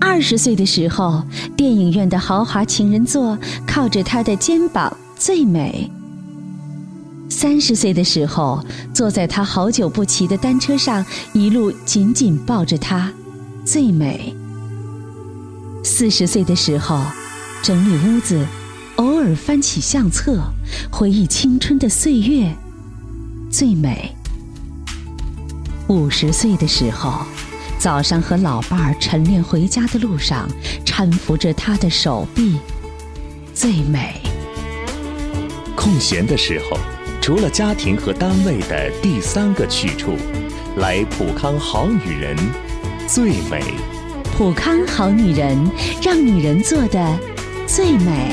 二十岁的时候，电影院的豪华情人座靠着他的肩膀最美；三十岁的时候，坐在他好久不骑的单车上，一路紧紧抱着他最美；四十岁的时候，整理屋子，偶尔翻起相册，回忆青春的岁月最美；五十岁的时候。早上和老伴儿晨练回家的路上，搀扶着他的手臂，最美。空闲的时候，除了家庭和单位的第三个去处，来普康好女人，最美。普康好女人，让女人做的最美。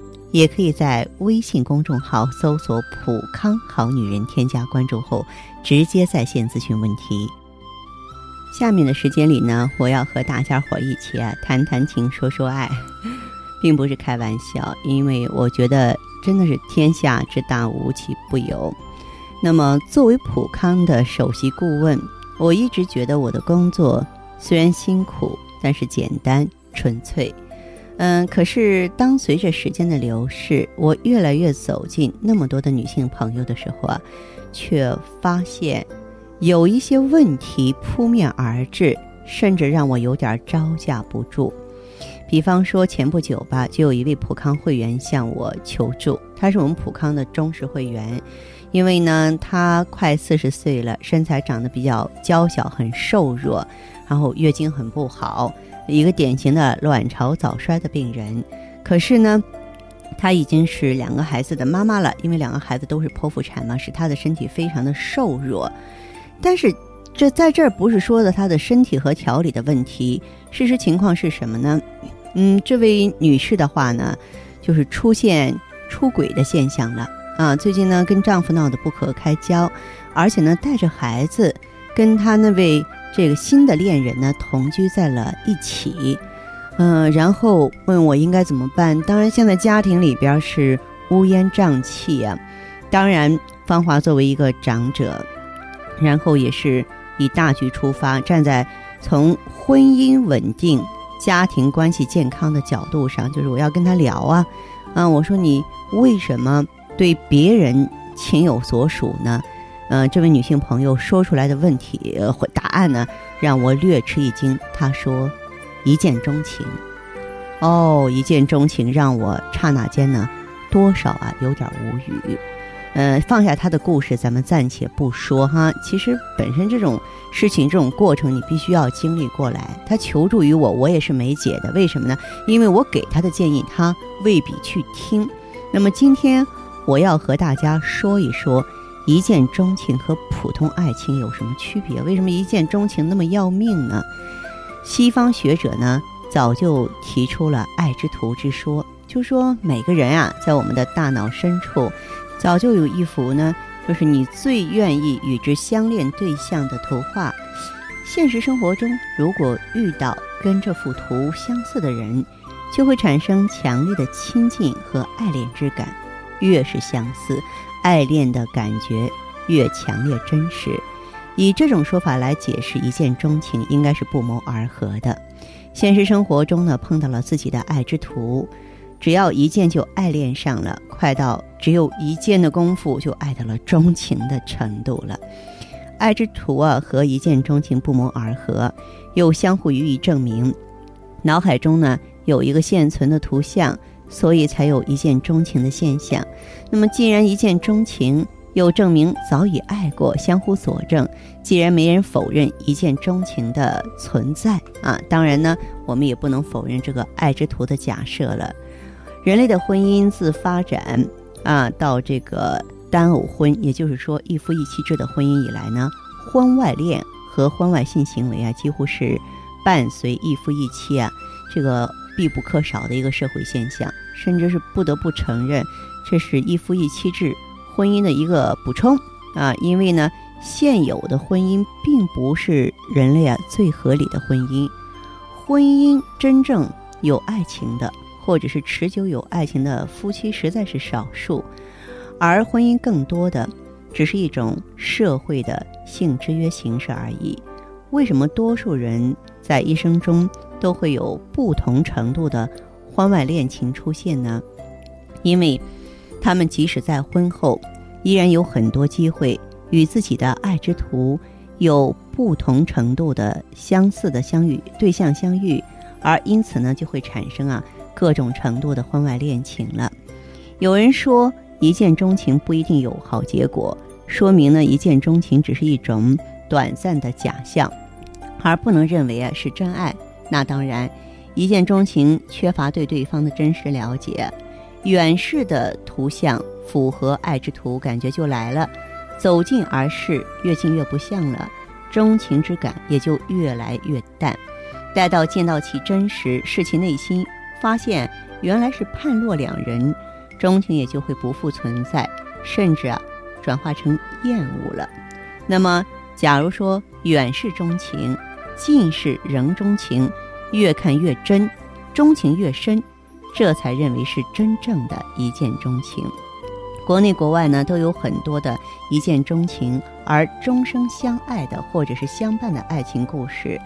也可以在微信公众号搜索“普康好女人”，添加关注后。直接在线咨询问题。下面的时间里呢，我要和大家伙一起啊谈谈情说说爱，并不是开玩笑，因为我觉得真的是天下之大无奇不有。那么作为普康的首席顾问，我一直觉得我的工作虽然辛苦，但是简单纯粹。嗯，可是当随着时间的流逝，我越来越走进那么多的女性朋友的时候啊。却发现有一些问题扑面而至，甚至让我有点招架不住。比方说，前不久吧，就有一位普康会员向我求助，他是我们普康的忠实会员，因为呢，他快四十岁了，身材长得比较娇小，很瘦弱，然后月经很不好，一个典型的卵巢早衰的病人。可是呢。她已经是两个孩子的妈妈了，因为两个孩子都是剖腹产嘛，使她的身体非常的瘦弱。但是这在这儿不是说的她的身体和调理的问题，事实情况是什么呢？嗯，这位女士的话呢，就是出现出轨的现象了啊。最近呢，跟丈夫闹得不可开交，而且呢，带着孩子跟她那位这个新的恋人呢同居在了一起。嗯，然后问我应该怎么办？当然，现在家庭里边是乌烟瘴气啊。当然，芳华作为一个长者，然后也是以大局出发，站在从婚姻稳定、家庭关系健康的角度上，就是我要跟他聊啊。啊，我说你为什么对别人情有所属呢？嗯，这位女性朋友说出来的问题或答案呢，让我略吃一惊。她说。一见钟情，哦，一见钟情让我刹那间呢，多少啊有点无语。呃，放下他的故事，咱们暂且不说哈。其实本身这种事情、这种过程，你必须要经历过来。他求助于我，我也是没解的。为什么呢？因为我给他的建议，他未必去听。那么今天我要和大家说一说，一见钟情和普通爱情有什么区别？为什么一见钟情那么要命呢？西方学者呢，早就提出了爱之图之说，就说每个人啊，在我们的大脑深处，早就有一幅呢，就是你最愿意与之相恋对象的图画。现实生活中，如果遇到跟这幅图相似的人，就会产生强烈的亲近和爱恋之感。越是相似，爱恋的感觉越强烈真实。以这种说法来解释一见钟情，应该是不谋而合的。现实生活中呢，碰到了自己的爱之徒，只要一见就爱恋上了，快到只有一见的功夫就爱到了钟情的程度了。爱之徒啊，和一见钟情不谋而合，又相互予以证明。脑海中呢有一个现存的图像，所以才有一见钟情的现象。那么，既然一见钟情，又证明早已爱过，相互佐证。既然没人否认一见钟情的存在啊，当然呢，我们也不能否认这个爱之徒的假设了。人类的婚姻自发展啊到这个单偶婚，也就是说一夫一妻制的婚姻以来呢，婚外恋和婚外性行为啊，几乎是伴随一夫一妻啊这个必不可少的一个社会现象，甚至是不得不承认，这是一夫一妻制婚姻的一个补充啊。因为呢，现有的婚姻并不是人类啊最合理的婚姻，婚姻真正有爱情的，或者是持久有爱情的夫妻实在是少数，而婚姻更多的只是一种社会的性制约形式而已。为什么多数人在一生中都会有不同程度的婚外恋情出现呢？因为，他们即使在婚后，依然有很多机会与自己的爱之徒有不同程度的相似的相遇对象相遇，而因此呢，就会产生啊各种程度的婚外恋情了。有人说，一见钟情不一定有好结果，说明呢，一见钟情只是一种短暂的假象。而不能认为啊是真爱，那当然，一见钟情缺乏对对方的真实了解，远视的图像符合爱之图，感觉就来了，走近而视，越近越不像了，钟情之感也就越来越淡。待到见到其真实，视其内心，发现原来是判若两人，钟情也就会不复存在，甚至啊转化成厌恶了。那么，假如说远视钟情，近视人中情，越看越真，钟情越深，这才认为是真正的一见钟情。国内国外呢都有很多的一见钟情而终生相爱的或者是相伴的爱情故事，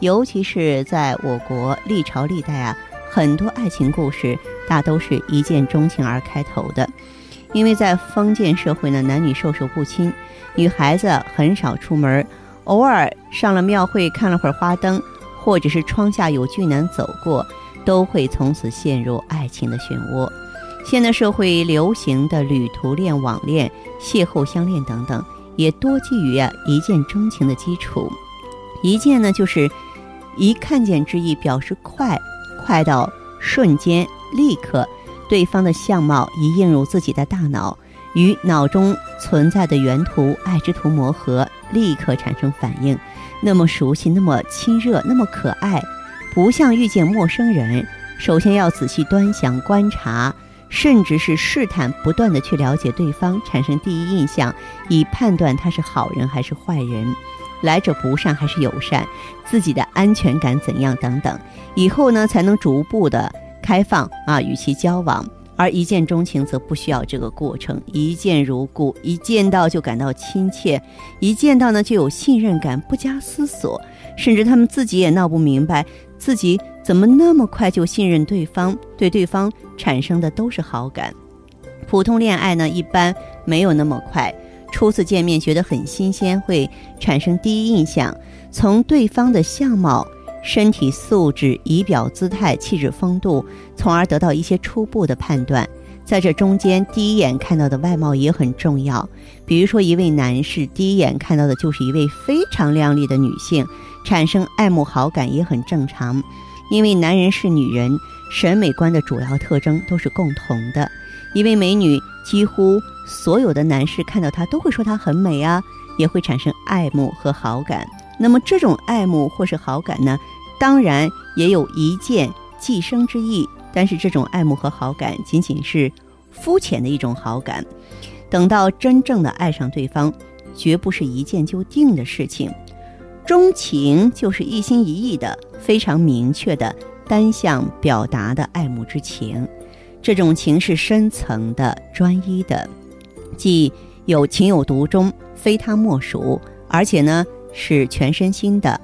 尤其是在我国历朝历代啊，很多爱情故事大都是一见钟情而开头的。因为在封建社会呢，男女授受不亲，女孩子很少出门。偶尔上了庙会看了会儿花灯，或者是窗下有俊男走过，都会从此陷入爱情的漩涡。现代社会流行的旅途恋、网恋、邂逅相恋等等，也多基于啊一见钟情的基础。一见呢，就是一看见之意，表示快，快到瞬间、立刻，对方的相貌一映入自己的大脑。与脑中存在的原图、爱之图磨合，立刻产生反应，那么熟悉，那么亲热，那么可爱，不像遇见陌生人，首先要仔细端详、观察，甚至是试探，不断的去了解对方，产生第一印象，以判断他是好人还是坏人，来者不善还是友善，自己的安全感怎样等等，以后呢才能逐步的开放啊，与其交往。而一见钟情则不需要这个过程，一见如故，一见到就感到亲切，一见到呢就有信任感，不加思索，甚至他们自己也闹不明白，自己怎么那么快就信任对方，对对方产生的都是好感。普通恋爱呢，一般没有那么快，初次见面觉得很新鲜，会产生第一印象，从对方的相貌。身体素质、仪表姿态、气质风度，从而得到一些初步的判断。在这中间，第一眼看到的外貌也很重要。比如说，一位男士第一眼看到的就是一位非常靓丽的女性，产生爱慕好感也很正常。因为男人是女人审美观的主要特征都是共同的。一位美女，几乎所有的男士看到她都会说她很美啊，也会产生爱慕和好感。那么这种爱慕或是好感呢？当然也有一见即生之意，但是这种爱慕和好感仅仅是肤浅的一种好感。等到真正的爱上对方，绝不是一见就定的事情。钟情就是一心一意的、非常明确的单向表达的爱慕之情。这种情是深层的、专一的，既有情有独钟，非他莫属，而且呢是全身心的。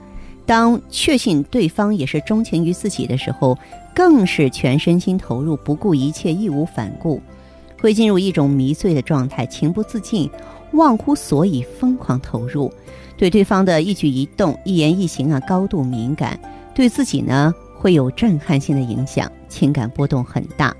当确信对方也是钟情于自己的时候，更是全身心投入，不顾一切，义无反顾，会进入一种迷醉的状态，情不自禁，忘乎所以，疯狂投入，对对方的一举一动、一言一行啊高度敏感，对自己呢会有震撼性的影响，情感波动很大。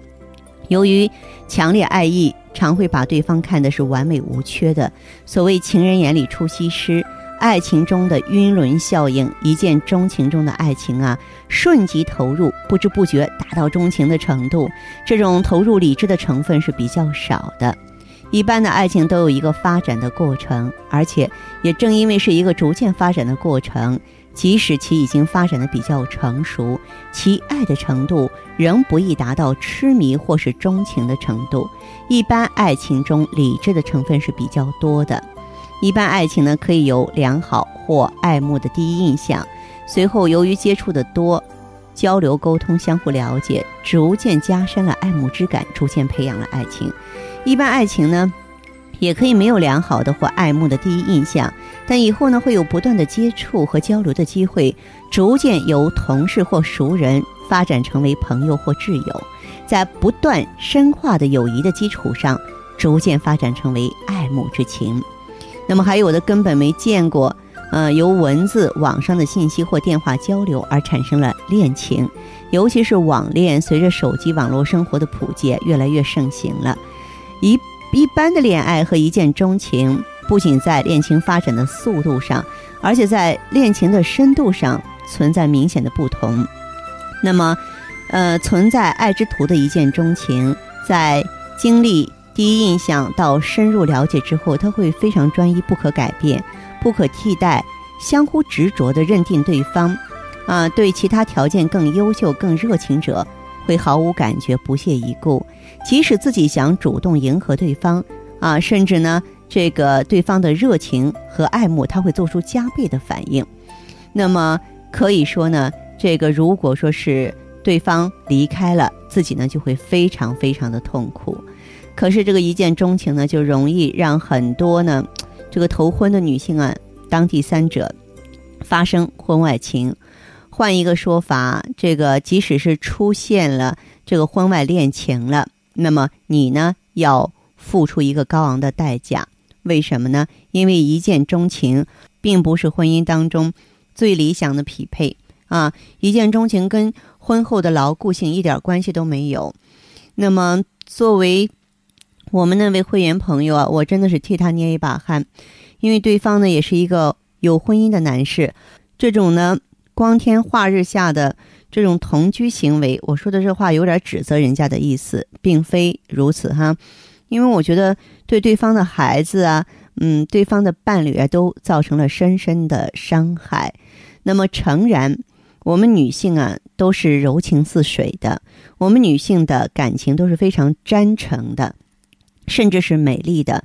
由于强烈爱意，常会把对方看的是完美无缺的。所谓情人眼里出西施。爱情中的晕轮效应，一见钟情中的爱情啊，瞬即投入，不知不觉达到钟情的程度。这种投入理智的成分是比较少的。一般的爱情都有一个发展的过程，而且也正因为是一个逐渐发展的过程，即使其已经发展的比较成熟，其爱的程度仍不易达到痴迷或是钟情的程度。一般爱情中，理智的成分是比较多的。一般爱情呢，可以由良好或爱慕的第一印象，随后由于接触的多，交流沟通，相互了解，逐渐加深了爱慕之感，逐渐培养了爱情。一般爱情呢，也可以没有良好的或爱慕的第一印象，但以后呢，会有不断的接触和交流的机会，逐渐由同事或熟人发展成为朋友或挚友，在不断深化的友谊的基础上，逐渐发展成为爱慕之情。那么还有的根本没见过，呃，由文字、网上的信息或电话交流而产生了恋情，尤其是网恋，随着手机网络生活的普及，越来越盛行了。一一般的恋爱和一见钟情，不仅在恋情发展的速度上，而且在恋情的深度上存在明显的不同。那么，呃，存在爱之徒的一见钟情，在经历。第一印象到深入了解之后，他会非常专一、不可改变、不可替代，相互执着地认定对方。啊，对其他条件更优秀、更热情者，会毫无感觉、不屑一顾。即使自己想主动迎合对方，啊，甚至呢，这个对方的热情和爱慕，他会做出加倍的反应。那么可以说呢，这个如果说是对方离开了自己呢，就会非常非常的痛苦。可是这个一见钟情呢，就容易让很多呢，这个头婚的女性啊，当第三者，发生婚外情。换一个说法，这个即使是出现了这个婚外恋情了，那么你呢，要付出一个高昂的代价。为什么呢？因为一见钟情并不是婚姻当中最理想的匹配啊！一见钟情跟婚后的牢固性一点关系都没有。那么作为我们那位会员朋友啊，我真的是替他捏一把汗，因为对方呢也是一个有婚姻的男士，这种呢光天化日下的这种同居行为，我说的这话有点指责人家的意思，并非如此哈，因为我觉得对对方的孩子啊，嗯，对方的伴侣啊，都造成了深深的伤害。那么诚然，我们女性啊都是柔情似水的，我们女性的感情都是非常真诚的。甚至是美丽的，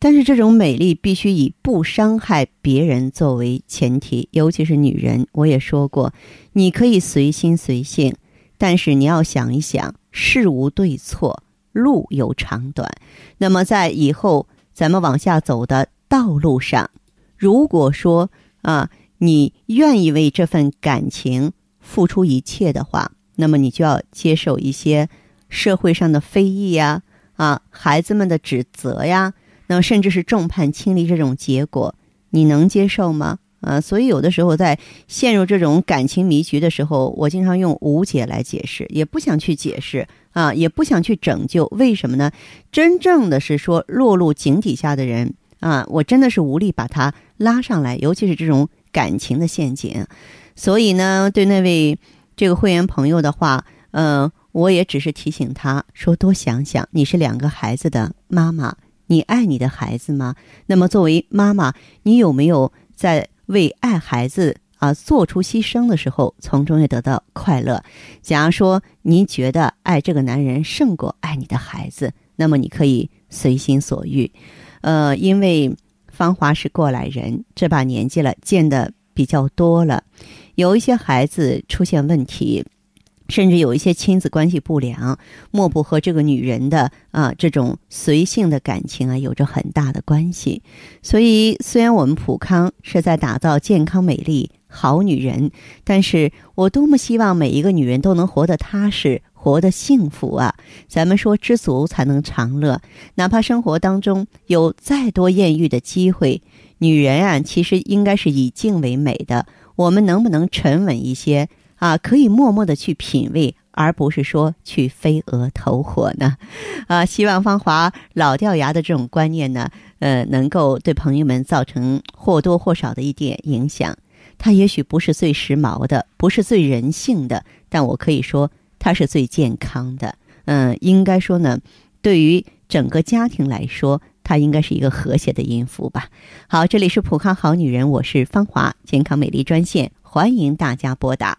但是这种美丽必须以不伤害别人作为前提，尤其是女人。我也说过，你可以随心随性，但是你要想一想，事无对错，路有长短。那么在以后咱们往下走的道路上，如果说啊，你愿意为这份感情付出一切的话，那么你就要接受一些社会上的非议呀。啊，孩子们的指责呀，那么甚至是众叛亲离这种结果，你能接受吗？啊，所以有的时候在陷入这种感情迷局的时候，我经常用无解来解释，也不想去解释啊，也不想去拯救。为什么呢？真正的是说落入井底下的人啊，我真的是无力把他拉上来，尤其是这种感情的陷阱。所以呢，对那位这个会员朋友的话，嗯。我也只是提醒他说：“多想想，你是两个孩子的妈妈，你爱你的孩子吗？那么作为妈妈，你有没有在为爱孩子啊做出牺牲的时候，从中也得到快乐？假如说您觉得爱这个男人胜过爱你的孩子，那么你可以随心所欲。呃，因为芳华是过来人，这把年纪了，见的比较多了，有一些孩子出现问题。”甚至有一些亲子关系不良，莫不和这个女人的啊这种随性的感情啊有着很大的关系。所以，虽然我们普康是在打造健康美丽好女人，但是我多么希望每一个女人都能活得踏实，活得幸福啊！咱们说知足才能常乐，哪怕生活当中有再多艳遇的机会，女人啊其实应该是以静为美的。我们能不能沉稳一些？啊，可以默默的去品味，而不是说去飞蛾投火呢。啊，希望芳华老掉牙的这种观念呢，呃，能够对朋友们造成或多或少的一点影响。它也许不是最时髦的，不是最人性的，但我可以说它是最健康的。嗯，应该说呢，对于整个家庭来说。它应该是一个和谐的音符吧。好，这里是普康好女人，我是芳华，健康美丽专线，欢迎大家拨打